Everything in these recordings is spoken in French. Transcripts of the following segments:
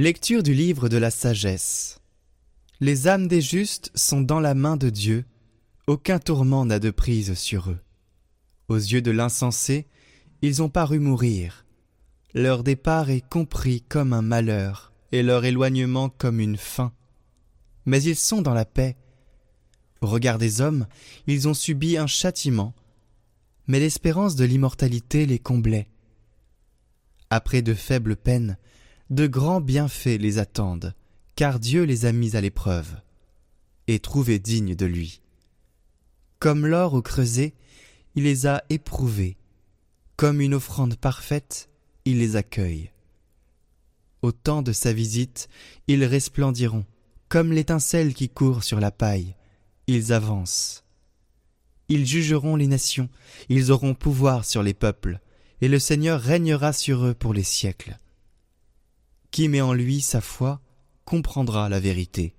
Lecture du livre de la sagesse. Les âmes des justes sont dans la main de Dieu, aucun tourment n'a de prise sur eux. Aux yeux de l'insensé, ils ont paru mourir. Leur départ est compris comme un malheur, et leur éloignement comme une fin. Mais ils sont dans la paix. Au regard des hommes, ils ont subi un châtiment, mais l'espérance de l'immortalité les comblait. Après de faibles peines, de grands bienfaits les attendent, car Dieu les a mis à l'épreuve, et trouvés dignes de lui. Comme l'or au creuset, il les a éprouvés, comme une offrande parfaite, il les accueille. Au temps de sa visite, ils resplendiront, comme l'étincelle qui court sur la paille, ils avancent. Ils jugeront les nations, ils auront pouvoir sur les peuples, et le Seigneur régnera sur eux pour les siècles. Qui met en lui sa foi comprendra la vérité.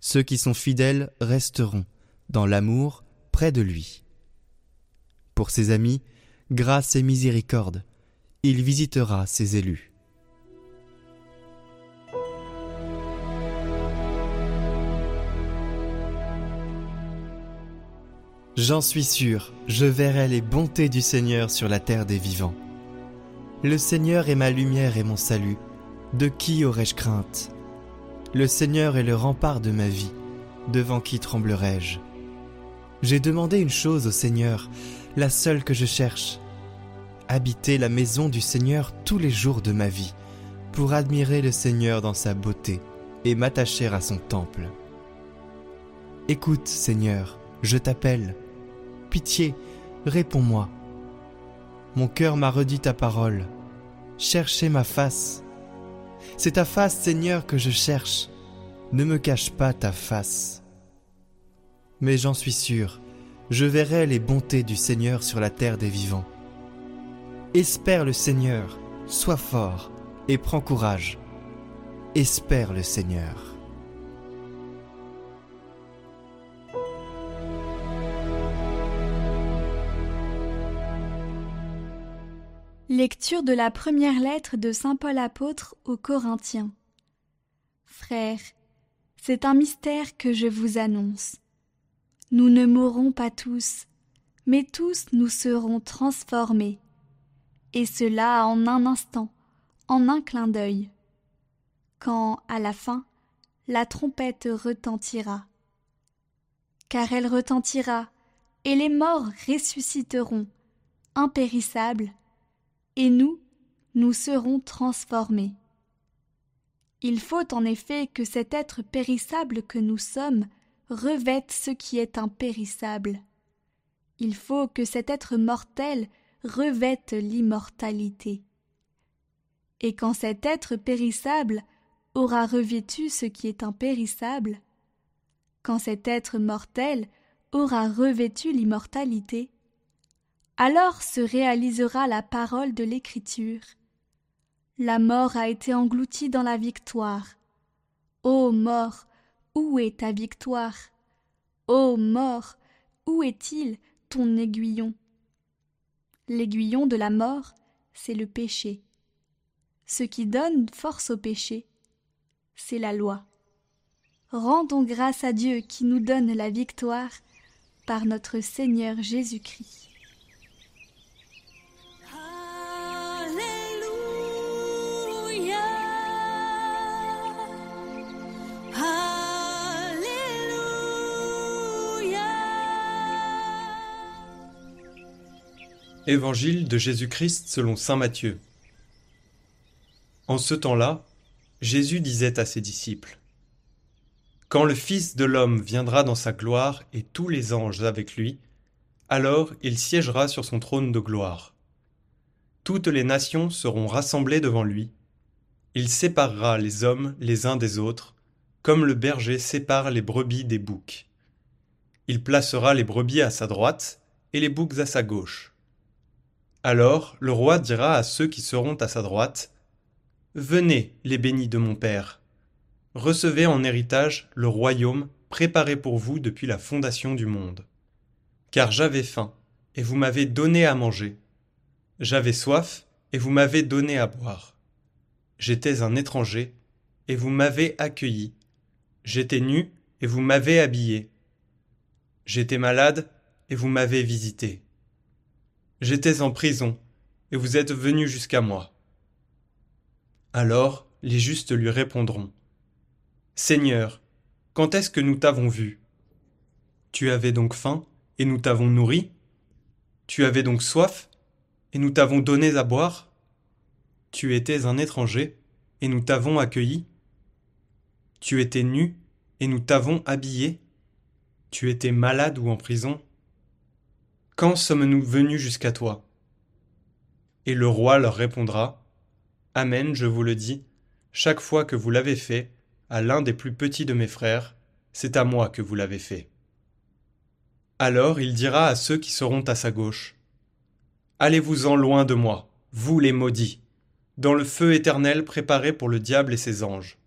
Ceux qui sont fidèles resteront, dans l'amour, près de lui. Pour ses amis, grâce et miséricorde, il visitera ses élus. J'en suis sûr, je verrai les bontés du Seigneur sur la terre des vivants. Le Seigneur est ma lumière et mon salut de qui aurais-je crainte? Le Seigneur est le rempart de ma vie, devant qui tremblerai-je? J'ai demandé une chose au Seigneur, la seule que je cherche, habiter la maison du Seigneur tous les jours de ma vie, pour admirer le Seigneur dans sa beauté et m'attacher à son temple. Écoute, Seigneur, je t'appelle. Pitié, réponds-moi. Mon cœur m'a redit ta parole. Cherchez ma face. C'est ta face, Seigneur, que je cherche. Ne me cache pas ta face. Mais j'en suis sûr, je verrai les bontés du Seigneur sur la terre des vivants. Espère le Seigneur, sois fort et prends courage. Espère le Seigneur. Lecture de la première lettre de Saint Paul apôtre aux Corinthiens. Frères, c'est un mystère que je vous annonce. Nous ne mourrons pas tous, mais tous nous serons transformés, et cela en un instant, en un clin d'œil, quand, à la fin, la trompette retentira. Car elle retentira, et les morts ressusciteront, impérissables, et nous, nous serons transformés. Il faut en effet que cet être périssable que nous sommes revête ce qui est impérissable. Il faut que cet être mortel revête l'immortalité. Et quand cet être périssable aura revêtu ce qui est impérissable, quand cet être mortel aura revêtu l'immortalité, alors se réalisera la parole de l'Écriture. La mort a été engloutie dans la victoire. Ô mort, où est ta victoire? Ô mort, où est-il ton aiguillon? L'aiguillon de la mort, c'est le péché. Ce qui donne force au péché, c'est la loi. Rendons grâce à Dieu qui nous donne la victoire par notre Seigneur Jésus-Christ. Évangile de Jésus-Christ selon Saint Matthieu. En ce temps-là, Jésus disait à ses disciples Quand le Fils de l'homme viendra dans sa gloire et tous les anges avec lui, alors il siégera sur son trône de gloire. Toutes les nations seront rassemblées devant lui. Il séparera les hommes les uns des autres, comme le berger sépare les brebis des boucs. Il placera les brebis à sa droite et les boucs à sa gauche. Alors le roi dira à ceux qui seront à sa droite, Venez, les bénis de mon Père, recevez en héritage le royaume préparé pour vous depuis la fondation du monde. Car j'avais faim, et vous m'avez donné à manger. J'avais soif, et vous m'avez donné à boire. J'étais un étranger, et vous m'avez accueilli. J'étais nu, et vous m'avez habillé. J'étais malade, et vous m'avez visité. J'étais en prison, et vous êtes venu jusqu'à moi. Alors les justes lui répondront. Seigneur, quand est-ce que nous t'avons vu? Tu avais donc faim, et nous t'avons nourri? Tu avais donc soif, et nous t'avons donné à boire? Tu étais un étranger, et nous t'avons accueilli? Tu étais nu, et nous t'avons habillé? Tu étais malade ou en prison? Quand sommes-nous venus jusqu'à toi? Et le roi leur répondra Amen, je vous le dis, chaque fois que vous l'avez fait, à l'un des plus petits de mes frères, c'est à moi que vous l'avez fait. Alors il dira à ceux qui seront à sa gauche, Allez-vous-en loin de moi, vous les maudits, dans le feu éternel préparé pour le diable et ses anges.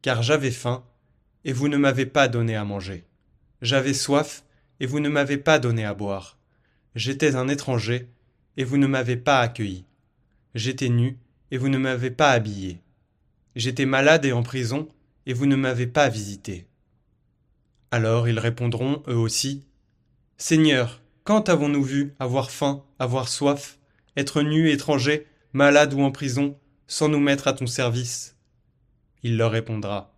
Car j'avais faim, et vous ne m'avez pas donné à manger. J'avais soif, et vous ne m'avez pas donné à boire. J'étais un étranger, et vous ne m'avez pas accueilli. J'étais nu, et vous ne m'avez pas habillé. J'étais malade et en prison, et vous ne m'avez pas visité. Alors ils répondront, eux aussi, Seigneur, quand avons-nous vu avoir faim, avoir soif, être nus, étrangers, malades ou en prison, sans nous mettre à ton service? Il leur répondra,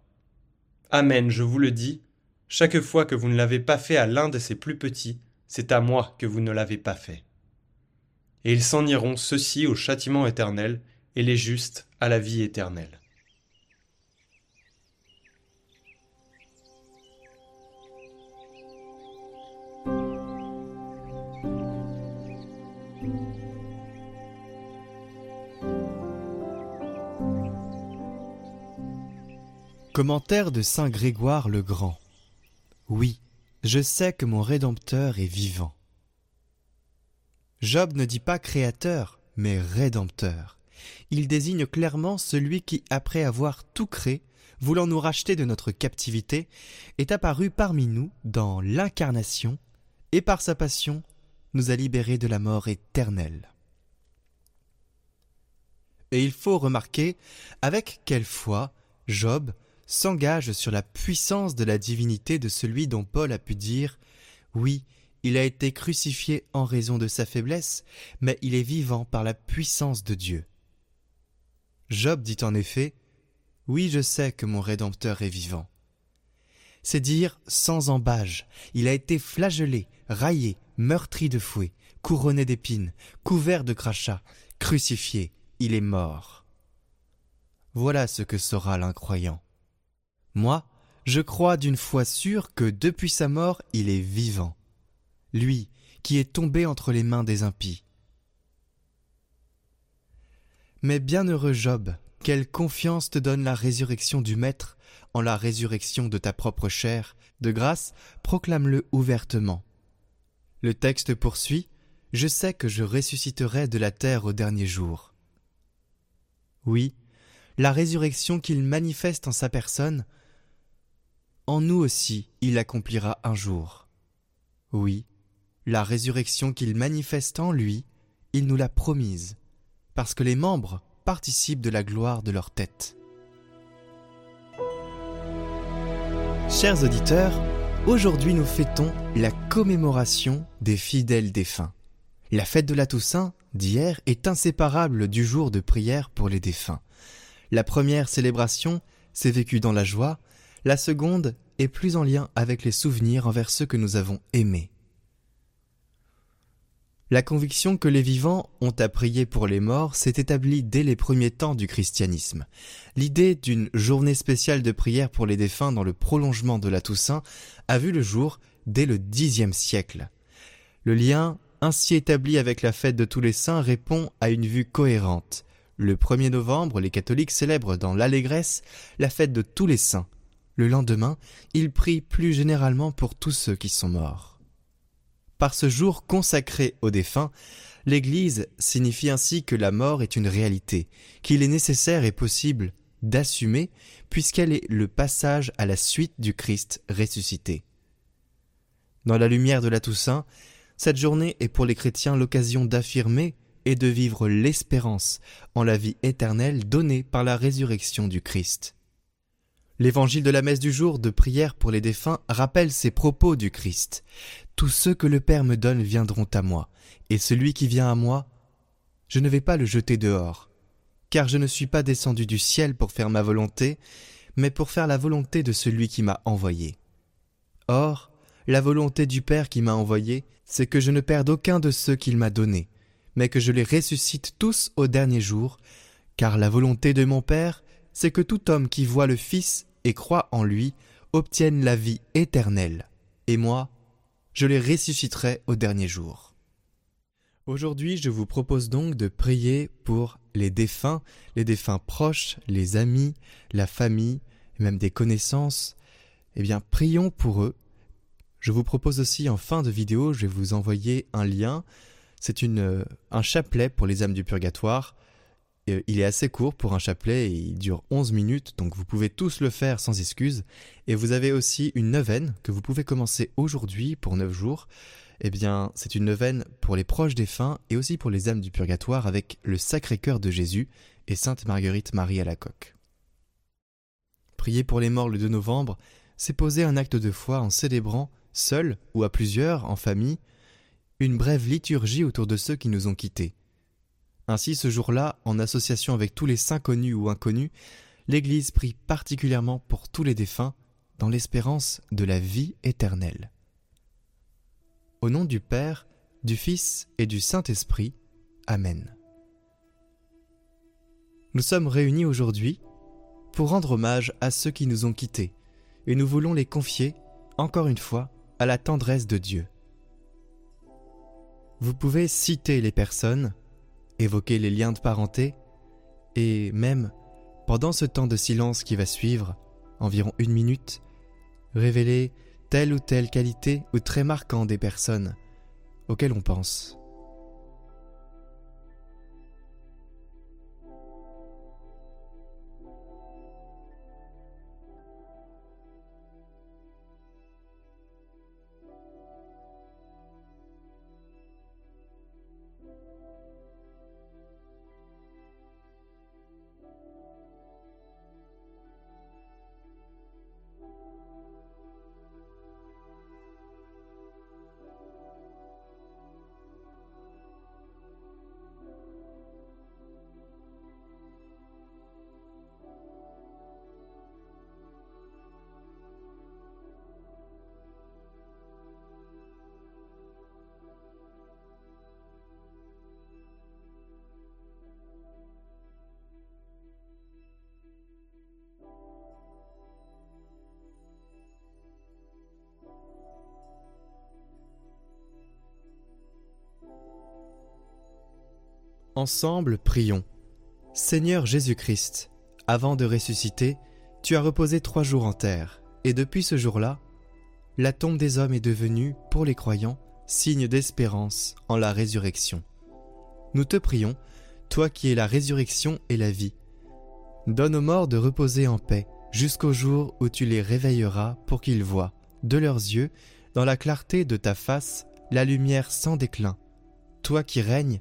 Amen, je vous le dis, chaque fois que vous ne l'avez pas fait à l'un de ces plus petits, c'est à moi que vous ne l'avez pas fait. Et ils s'en iront ceux-ci au châtiment éternel, et les justes à la vie éternelle. Commentaire de Saint Grégoire le Grand. Oui, je sais que mon Rédempteur est vivant. Job ne dit pas créateur, mais Rédempteur. Il désigne clairement celui qui, après avoir tout créé, voulant nous racheter de notre captivité, est apparu parmi nous dans l'incarnation, et par sa passion nous a libérés de la mort éternelle. Et il faut remarquer avec quelle foi Job s'engage sur la puissance de la divinité de celui dont Paul a pu dire Oui, il a été crucifié en raison de sa faiblesse, mais il est vivant par la puissance de Dieu. Job dit en effet Oui, je sais que mon Rédempteur est vivant. C'est dire sans embâge, il a été flagellé, raillé, meurtri de fouet, couronné d'épines, couvert de crachats, crucifié, il est mort. Voilà ce que saura l'incroyant. Moi, je crois d'une foi sûre que depuis sa mort il est vivant, lui qui est tombé entre les mains des impies. Mais bienheureux Job, quelle confiance te donne la résurrection du Maître en la résurrection de ta propre chair, de grâce, proclame-le ouvertement. Le texte poursuit Je sais que je ressusciterai de la terre au dernier jour. Oui, la résurrection qu'il manifeste en sa personne en nous aussi il accomplira un jour. Oui, la résurrection qu'il manifeste en lui, il nous l'a promise, parce que les membres participent de la gloire de leur tête. Chers auditeurs, aujourd'hui nous fêtons la commémoration des fidèles défunts. La fête de la Toussaint d'hier est inséparable du jour de prière pour les défunts. La première célébration s'est vécue dans la joie, la seconde est plus en lien avec les souvenirs envers ceux que nous avons aimés. La conviction que les vivants ont à prier pour les morts s'est établie dès les premiers temps du christianisme. L'idée d'une journée spéciale de prière pour les défunts dans le prolongement de la Toussaint a vu le jour dès le Xe siècle. Le lien ainsi établi avec la fête de tous les saints répond à une vue cohérente. Le 1er novembre, les catholiques célèbrent dans l'allégresse la fête de tous les saints, le lendemain, il prie plus généralement pour tous ceux qui sont morts. Par ce jour consacré aux défunts, l'Église signifie ainsi que la mort est une réalité, qu'il est nécessaire et possible d'assumer, puisqu'elle est le passage à la suite du Christ ressuscité. Dans la lumière de la Toussaint, cette journée est pour les chrétiens l'occasion d'affirmer et de vivre l'espérance en la vie éternelle donnée par la résurrection du Christ. L'évangile de la messe du jour de prière pour les défunts rappelle ces propos du Christ. Tous ceux que le Père me donne viendront à moi, et celui qui vient à moi, je ne vais pas le jeter dehors, car je ne suis pas descendu du ciel pour faire ma volonté, mais pour faire la volonté de celui qui m'a envoyé. Or, la volonté du Père qui m'a envoyé, c'est que je ne perde aucun de ceux qu'il m'a donnés, mais que je les ressuscite tous au dernier jour, car la volonté de mon Père, c'est que tout homme qui voit le Fils et croit en lui obtienne la vie éternelle, et moi, je les ressusciterai au dernier jour. Aujourd'hui, je vous propose donc de prier pour les défunts, les défunts proches, les amis, la famille, même des connaissances. Eh bien, prions pour eux. Je vous propose aussi en fin de vidéo, je vais vous envoyer un lien. C'est une, euh, un chapelet pour les âmes du purgatoire. Euh, il est assez court pour un chapelet et il dure 11 minutes, donc vous pouvez tous le faire sans excuse. Et vous avez aussi une neuvaine que vous pouvez commencer aujourd'hui pour 9 jours. Eh bien, c'est une neuvaine pour les proches défunts et aussi pour les âmes du purgatoire avec le Sacré-Cœur de Jésus et Sainte Marguerite Marie à la coque. Prier pour les morts le 2 novembre, c'est poser un acte de foi en célébrant, seul ou à plusieurs, en famille, une brève liturgie autour de ceux qui nous ont quittés. Ainsi, ce jour-là, en association avec tous les saints connus ou inconnus, l'Église prie particulièrement pour tous les défunts, dans l'espérance de la vie éternelle. Au nom du Père, du Fils et du Saint-Esprit. Amen. Nous sommes réunis aujourd'hui pour rendre hommage à ceux qui nous ont quittés, et nous voulons les confier, encore une fois, à la tendresse de Dieu. Vous pouvez citer les personnes, évoquer les liens de parenté, et même, pendant ce temps de silence qui va suivre, environ une minute, révéler telle ou telle qualité ou trait marquant des personnes auxquelles on pense. Ensemble, prions. Seigneur Jésus-Christ, avant de ressusciter, tu as reposé trois jours en terre, et depuis ce jour-là, la tombe des hommes est devenue, pour les croyants, signe d'espérance en la résurrection. Nous te prions, toi qui es la résurrection et la vie, donne aux morts de reposer en paix jusqu'au jour où tu les réveilleras pour qu'ils voient, de leurs yeux, dans la clarté de ta face, la lumière sans déclin. Toi qui règnes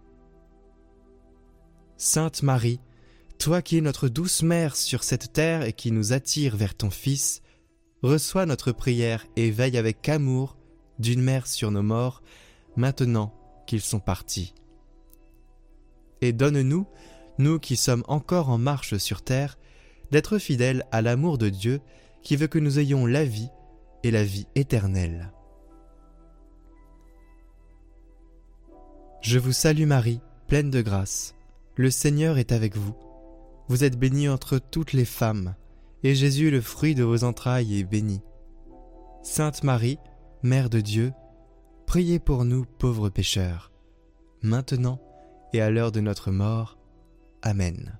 Sainte Marie, toi qui es notre douce mère sur cette terre et qui nous attire vers ton Fils, reçois notre prière et veille avec amour d'une mère sur nos morts, maintenant qu'ils sont partis. Et donne-nous, nous qui sommes encore en marche sur terre, d'être fidèles à l'amour de Dieu qui veut que nous ayons la vie et la vie éternelle. Je vous salue Marie, pleine de grâce. Le Seigneur est avec vous. Vous êtes bénie entre toutes les femmes, et Jésus, le fruit de vos entrailles, est béni. Sainte Marie, Mère de Dieu, priez pour nous pauvres pécheurs, maintenant et à l'heure de notre mort. Amen.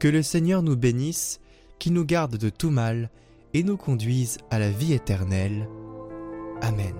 Que le Seigneur nous bénisse, qui nous garde de tout mal et nous conduise à la vie éternelle. Amen.